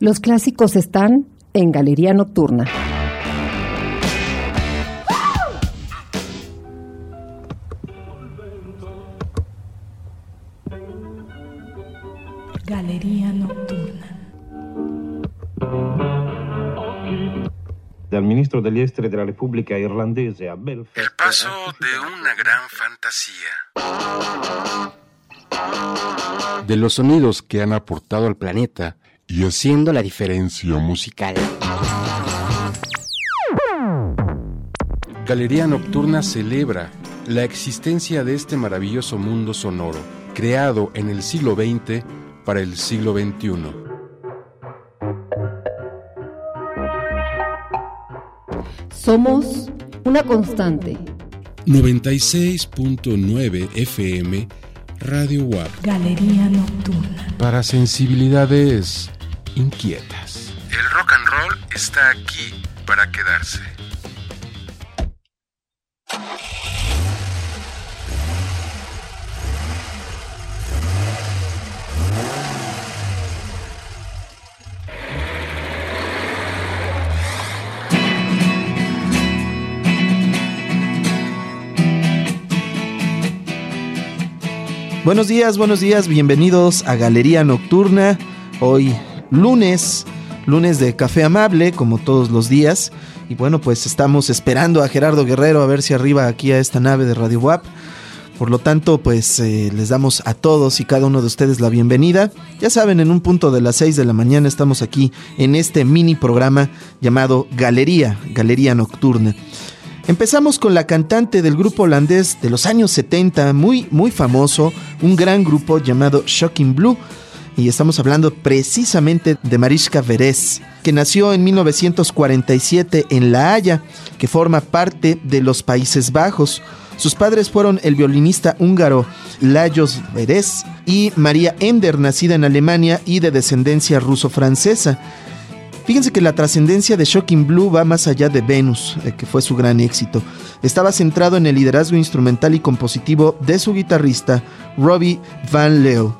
Los clásicos están en Galería Nocturna. Galería Nocturna. Dal ministro degli esteri della Repubblica Irlandese a Belfast. El paso de una gran fantasía. De los sonidos que han aportado al planeta y haciendo la diferencia musical. Galería Nocturna celebra la existencia de este maravilloso mundo sonoro, creado en el siglo XX para el siglo XXI. Somos una constante. 96.9 FM Radio WAP Galería Nocturna. para sensibilidades inquietas. El rock and roll está aquí para quedarse. Buenos días, buenos días, bienvenidos a Galería Nocturna. Hoy lunes, lunes de café amable, como todos los días. Y bueno, pues estamos esperando a Gerardo Guerrero a ver si arriba aquí a esta nave de Radio WAP. Por lo tanto, pues eh, les damos a todos y cada uno de ustedes la bienvenida. Ya saben, en un punto de las 6 de la mañana estamos aquí en este mini programa llamado Galería, Galería Nocturna. Empezamos con la cantante del grupo holandés de los años 70, muy, muy famoso, un gran grupo llamado Shocking Blue. Y estamos hablando precisamente de Mariska Veres, que nació en 1947 en La Haya, que forma parte de los Países Bajos. Sus padres fueron el violinista húngaro Lajos Veres y María Ender, nacida en Alemania y de descendencia ruso-francesa. Fíjense que la trascendencia de Shocking Blue va más allá de Venus, eh, que fue su gran éxito. Estaba centrado en el liderazgo instrumental y compositivo de su guitarrista Robbie Van Leo,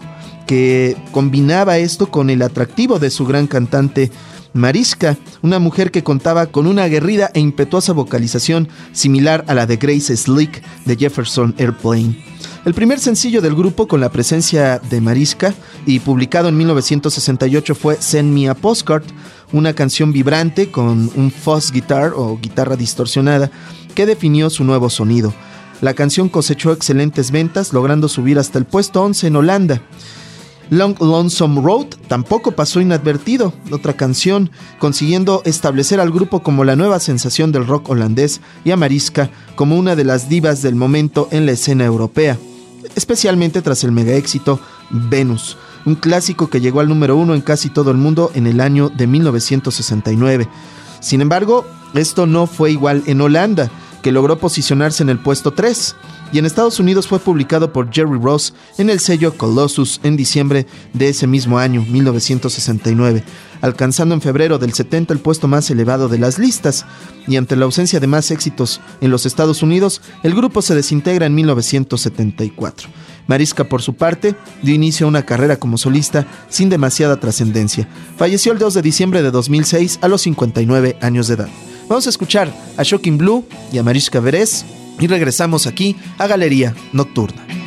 que combinaba esto con el atractivo de su gran cantante Mariska, una mujer que contaba con una aguerrida e impetuosa vocalización similar a la de Grace Slick de Jefferson Airplane. El primer sencillo del grupo con la presencia de Mariska y publicado en 1968 fue Send Me a Postcard, una canción vibrante con un fuzz guitar o guitarra distorsionada que definió su nuevo sonido. La canción cosechó excelentes ventas, logrando subir hasta el puesto 11 en Holanda. Long Lonesome Road tampoco pasó inadvertido, otra canción, consiguiendo establecer al grupo como la nueva sensación del rock holandés y a Mariska como una de las divas del momento en la escena europea, especialmente tras el mega éxito Venus, un clásico que llegó al número uno en casi todo el mundo en el año de 1969. Sin embargo, esto no fue igual en Holanda, que logró posicionarse en el puesto 3, y en Estados Unidos fue publicado por Jerry Ross en el sello Colossus en diciembre de ese mismo año, 1969, alcanzando en febrero del 70 el puesto más elevado de las listas, y ante la ausencia de más éxitos en los Estados Unidos, el grupo se desintegra en 1974. Mariska, por su parte, dio inicio a una carrera como solista sin demasiada trascendencia. Falleció el 2 de diciembre de 2006 a los 59 años de edad. Vamos a escuchar a Shocking Blue y a Mariska Veres y regresamos aquí a Galería Nocturna.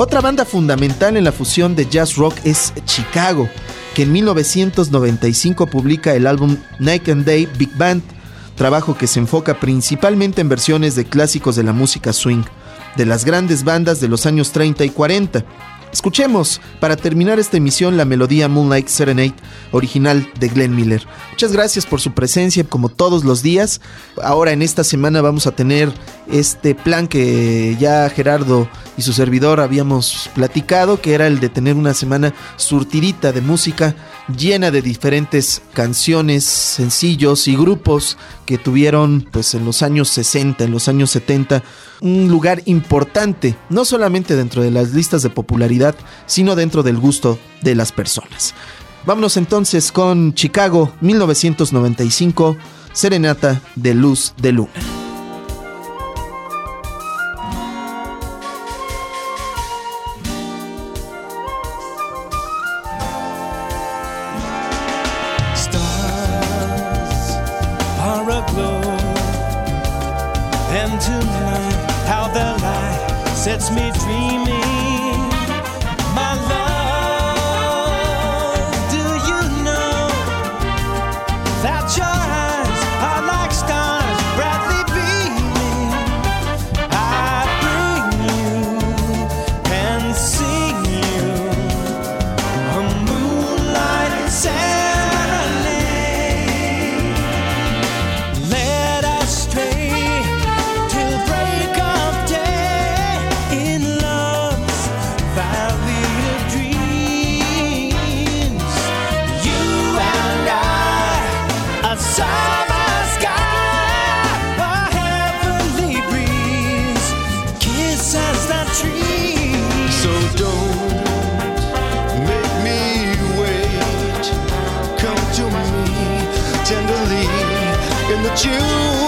Otra banda fundamental en la fusión de jazz rock es Chicago, que en 1995 publica el álbum Night and Day Big Band, trabajo que se enfoca principalmente en versiones de clásicos de la música swing, de las grandes bandas de los años 30 y 40. Escuchemos para terminar esta emisión la melodía Moonlight Serenade original de Glenn Miller. Muchas gracias por su presencia como todos los días. Ahora en esta semana vamos a tener este plan que ya Gerardo y su servidor habíamos platicado, que era el de tener una semana surtidita de música llena de diferentes canciones, sencillos y grupos que tuvieron pues en los años 60, en los años 70 un lugar importante, no solamente dentro de las listas de popularidad, sino dentro del gusto de las personas. Vámonos entonces con Chicago 1995, Serenata de Luz de Luna. you.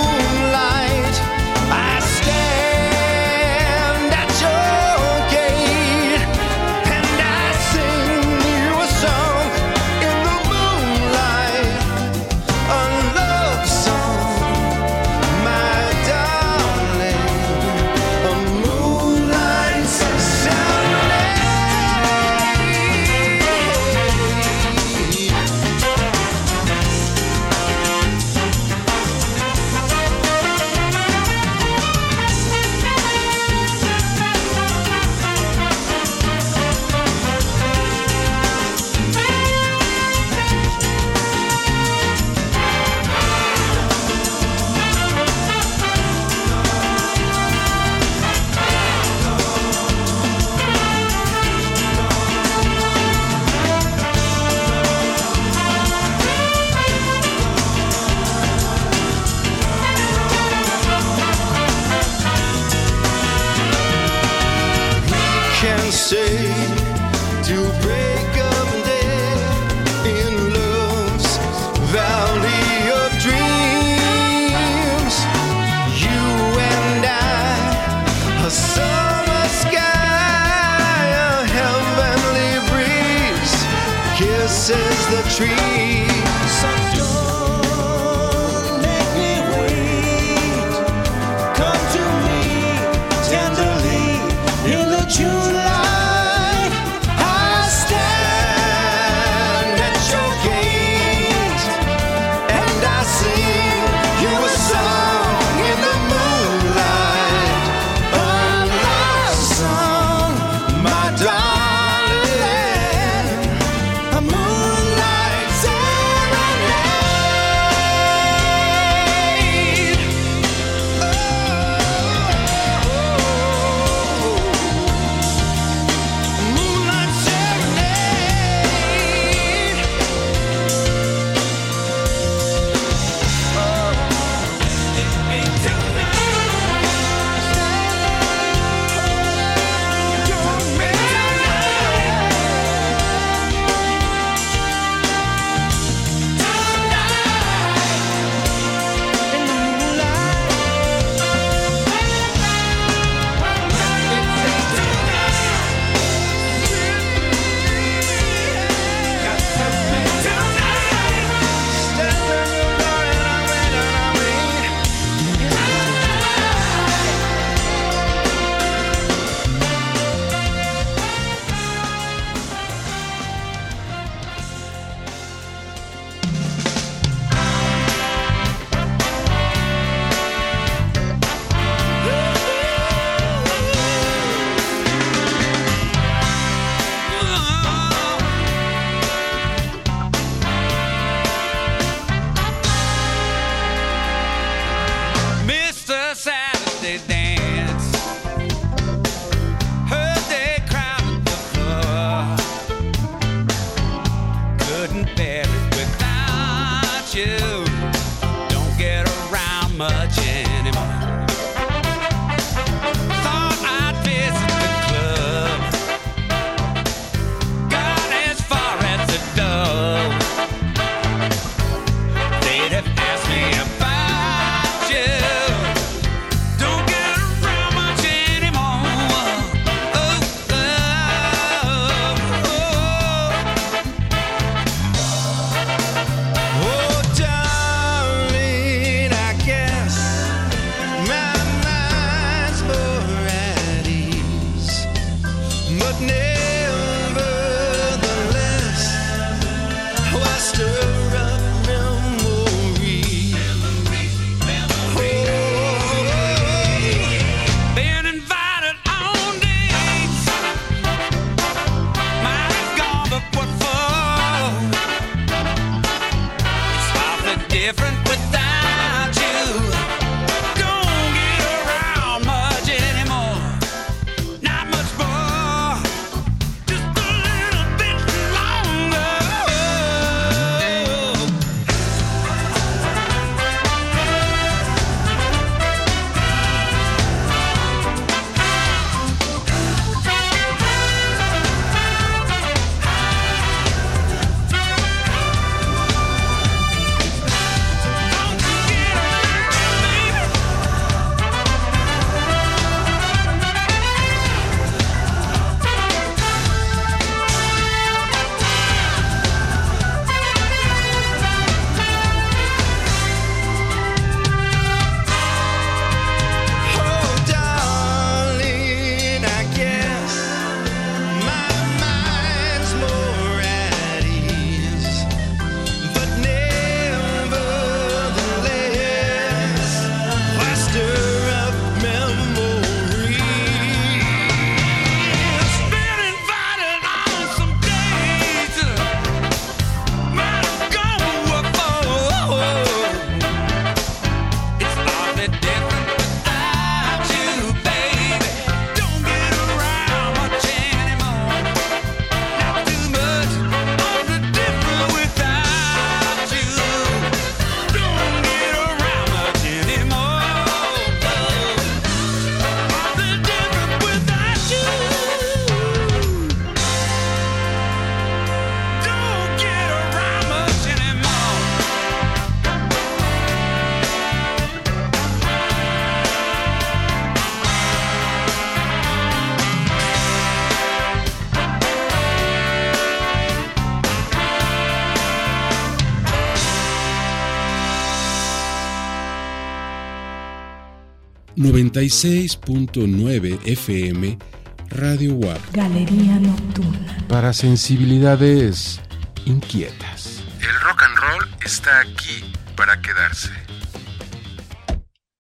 Is the tree. 96.9 FM Radio WAP Galería Nocturna. para sensibilidades inquietas. El rock and roll está aquí para quedarse.